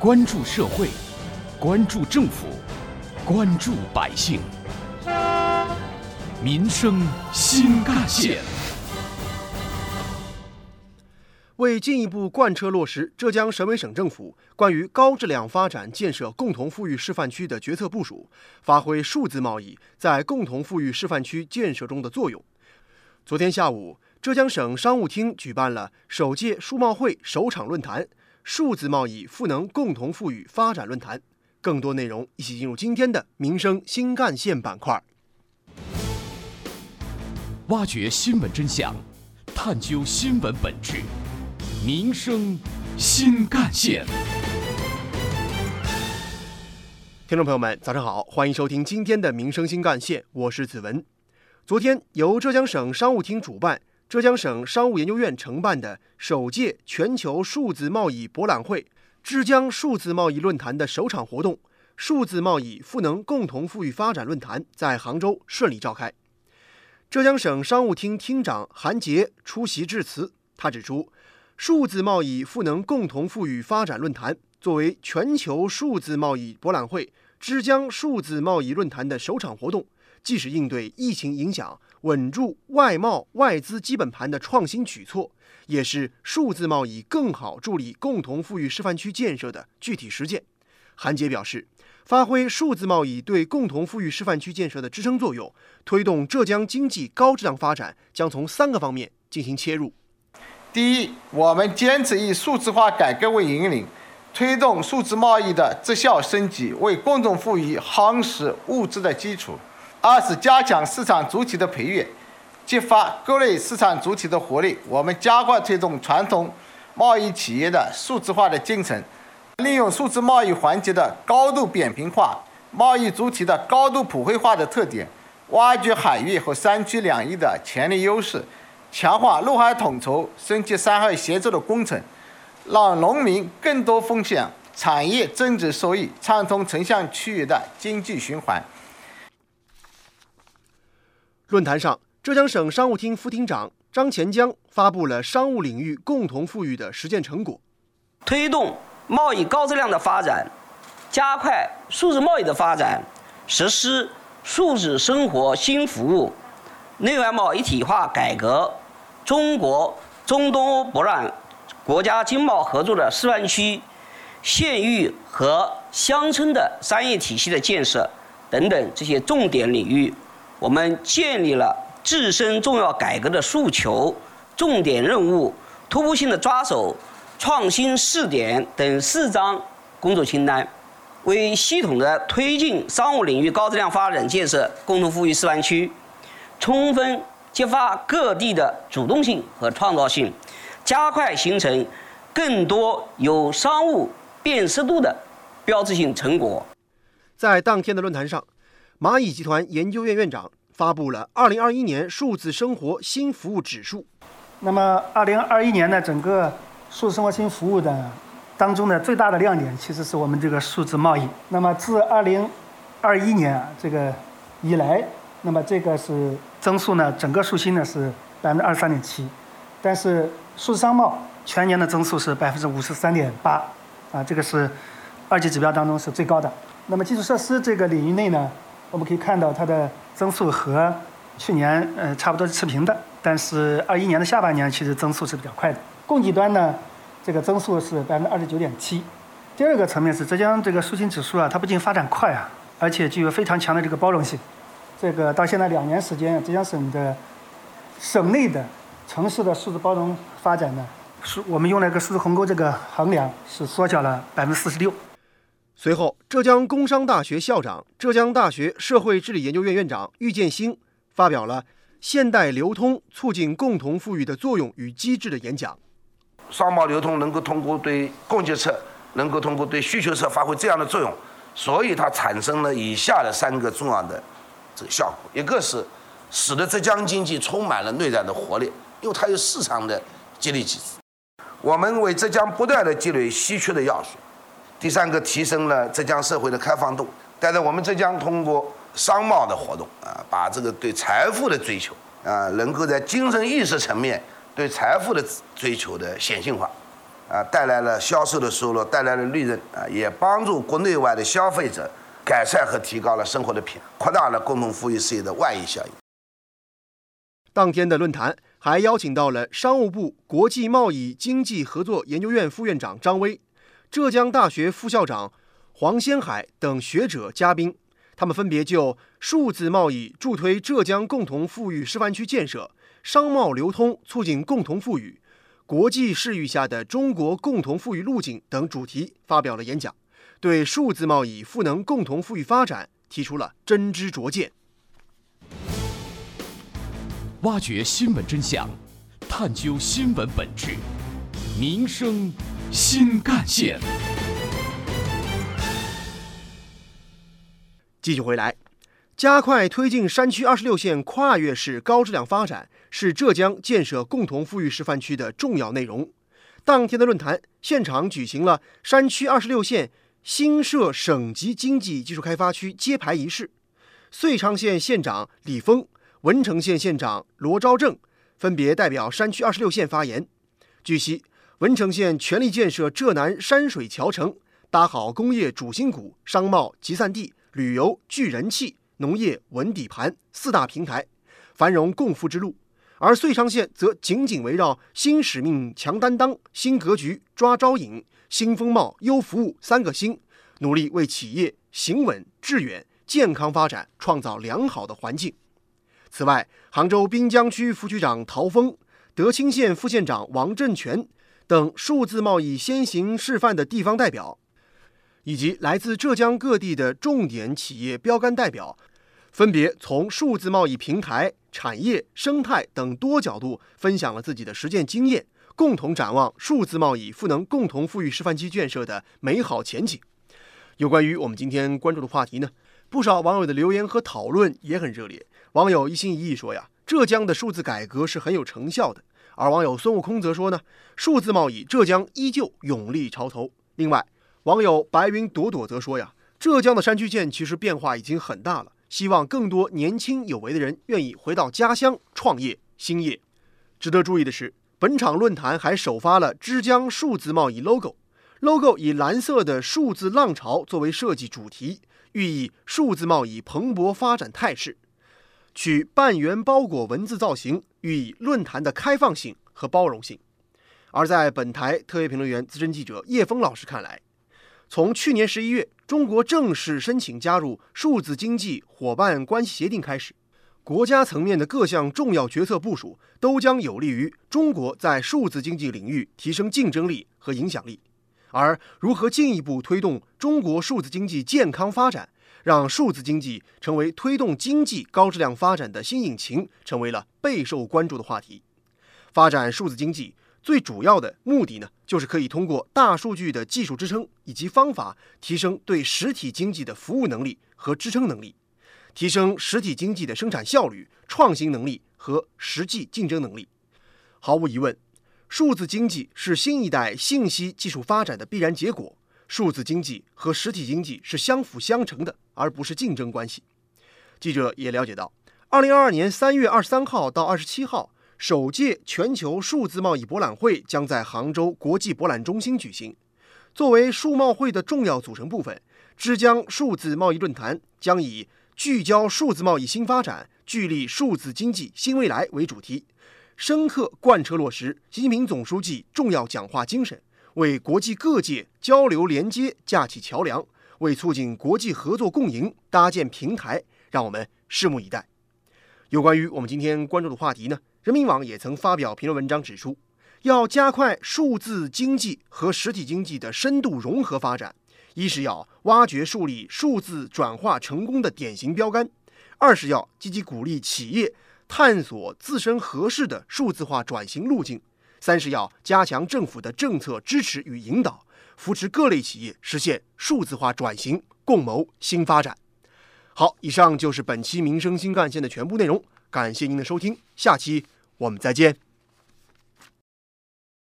关注社会，关注政府，关注百姓，民生新干线。为进一步贯彻落实浙江省委省政府关于高质量发展建设共同富裕示范区的决策部署，发挥数字贸易在共同富裕示范区建设中的作用，昨天下午，浙江省商务厅举办了首届数贸会首场论坛。数字贸易赋能共同富裕发展论坛，更多内容一起进入今天的民生新干线板块。挖掘新闻真相，探究新闻本质，民生新干线。听众朋友们，早上好，欢迎收听今天的民生新干线，我是子文。昨天由浙江省商务厅主办。浙江省商务研究院承办的首届全球数字贸易博览会——之江数字贸易论坛的首场活动——数字贸易赋能共同富裕发展论坛在杭州顺利召开。浙江省商务厅厅长韩杰出席致辞，他指出，数字贸易赋能共同富裕发展论坛作为全球数字贸易博览会——之江数字贸易论坛的首场活动，既是应对疫情影响。稳住外贸外资基本盘的创新举措，也是数字贸易更好助力共同富裕示范区建设的具体实践。韩杰表示，发挥数字贸易对共同富裕示范区建设的支撑作用，推动浙江经济高质量发展，将从三个方面进行切入。第一，我们坚持以数字化改革为引领，推动数字贸易的质效升级，为共同富裕夯实物质的基础。二是加强市场主体的培育，激发各类市场主体的活力。我们加快推动传统贸易企业的数字化的进程，利用数字贸易环节的高度扁平化、贸易主体的高度普惠化的特点，挖掘海域和山区两翼的潜力优势，强化陆海统筹、升级三海协作的工程，让农民更多风险，产业增值收益，畅通城乡区域的经济循环。论坛上，浙江省商务厅副厅长张前江发布了商务领域共同富裕的实践成果，推动贸易高质量的发展，加快数字贸易的发展，实施数字生活新服务，内外贸一体化改革，中国中东欧博览国家经贸合作的示范区、县域和乡村的商业体系的建设等等这些重点领域。我们建立了自身重要改革的诉求、重点任务、突破性的抓手、创新试点等四张工作清单，为系统的推进商务领域高质量发展建设共同富裕示范区，充分激发各地的主动性和创造性，加快形成更多有商务辨识度的标志性成果。在当天的论坛上。蚂蚁集团研究院院长发布了二零二一年数字生活新服务指数。那么，二零二一年呢，整个数字生活新服务的当中的最大的亮点，其实是我们这个数字贸易。那么，自二零二一年这个以来，那么这个是增速呢，整个数新呢是百分之二十三点七，但是数字商贸全年的增速是百分之五十三点八，啊，这个是二级指标当中是最高的。那么，基础设施这个领域内呢？我们可以看到它的增速和去年呃差不多是持平的，但是二一年的下半年其实增速是比较快的。供给端呢，这个增速是百分之二十九点七。第二个层面是浙江这个数新指数啊，它不仅发展快啊，而且具有非常强的这个包容性。这个到现在两年时间，浙江省的省内的城市的数字包容发展呢，是我们用了一个数字鸿沟这个衡量，是缩小了百分之四十六。随后，浙江工商大学校长、浙江大学社会治理研究院院长郁建新发表了“现代流通促进共同富裕的作用与机制”的演讲。商贸流通能够通过对供给侧，能够通过对需求侧发挥这样的作用，所以它产生了以下的三个重要的这个效果：一个是使得浙江经济充满了内在的活力，因为它有市场的激励机制。我们为浙江不断的积累稀缺的要素。第三个，提升了浙江社会的开放度。但是我们浙江通过商贸的活动啊，把这个对财富的追求啊，能够在精神意识层面对财富的追求的显性化，啊，带来了销售的收入，带来了利润啊，也帮助国内外的消费者改善和提高了生活的品，扩大了共同富裕事业的外溢效应。当天的论坛还邀请到了商务部国际贸易经济合作研究院副院长张威、浙江大学副校长黄先海等学者嘉宾，他们分别就数字贸易助推浙江共同富裕示范区建设、商贸流通促进共同富裕。国际视域下的中国共同富裕路径等主题发表了演讲，对数字贸易赋能共同富裕发展提出了真知灼见。挖掘新闻真相，探究新闻本质，民生新干线。继续回来，加快推进山区二十六线跨越式高质量发展。是浙江建设共同富裕示范区的重要内容。当天的论坛现场举行了山区二十六县新设省级经济技术开发区揭牌仪式。遂昌县县长李峰、文成县县长罗昭正分别代表山区二十六县发言。据悉，文成县全力建设浙南山水桥城，搭好工业主心骨、商贸集散地、旅游聚人气、农业稳底盘四大平台，繁荣共富之路。而遂昌县则紧紧围绕新使命、强担当、新格局、抓招引、新风貌、优服务三个新，努力为企业行稳致远、健康发展创造良好的环境。此外，杭州滨江区副区长陶峰、德清县副县长王振全等数字贸易先行示范的地方代表，以及来自浙江各地的重点企业标杆代表。分别从数字贸易平台、产业、生态等多角度分享了自己的实践经验，共同展望数字贸易赋能共同富裕示范区建设的美好前景。有关于我们今天关注的话题呢，不少网友的留言和讨论也很热烈。网友一心一意说呀，浙江的数字改革是很有成效的；而网友孙悟空则说呢，数字贸易浙江依旧勇立潮头。另外，网友白云朵朵则说呀，浙江的山区县其实变化已经很大了。希望更多年轻有为的人愿意回到家乡创业兴业。值得注意的是，本场论坛还首发了枝江数字贸易 logo，logo 以蓝色的数字浪潮作为设计主题，寓意数字贸易蓬勃发展态势。取半圆包裹文字造型，寓意论坛的开放性和包容性。而在本台特约评论员、资深记者叶峰老师看来，从去年十一月。中国正式申请加入数字经济伙伴关系协定开始，国家层面的各项重要决策部署都将有利于中国在数字经济领域提升竞争力和影响力。而如何进一步推动中国数字经济健康发展，让数字经济成为推动经济高质量发展的新引擎，成为了备受关注的话题。发展数字经济。最主要的目的呢，就是可以通过大数据的技术支撑以及方法，提升对实体经济的服务能力和支撑能力，提升实体经济的生产效率、创新能力和实际竞争能力。毫无疑问，数字经济是新一代信息技术发展的必然结果。数字经济和实体经济是相辅相成的，而不是竞争关系。记者也了解到，二零二二年三月二十三号到二十七号。首届全球数字贸易博览会将在杭州国际博览中心举行。作为数贸会的重要组成部分，枝江数字贸易论坛将以“聚焦数字贸易新发展，聚力数字经济新未来”为主题，深刻贯彻落实习近平总书记重要讲话精神，为国际各界交流连接架起桥梁，为促进国际合作共赢搭建平台。让我们拭目以待。有关于我们今天关注的话题呢？人民网也曾发表评论文章指出，要加快数字经济和实体经济的深度融合发展，一是要挖掘树立数字转化成功的典型标杆，二是要积极鼓励企业探索自身合适的数字化转型路径，三是要加强政府的政策支持与引导，扶持各类企业实现数字化转型，共谋新发展。好，以上就是本期民生新干线的全部内容。感谢您的收听，下期我们再见。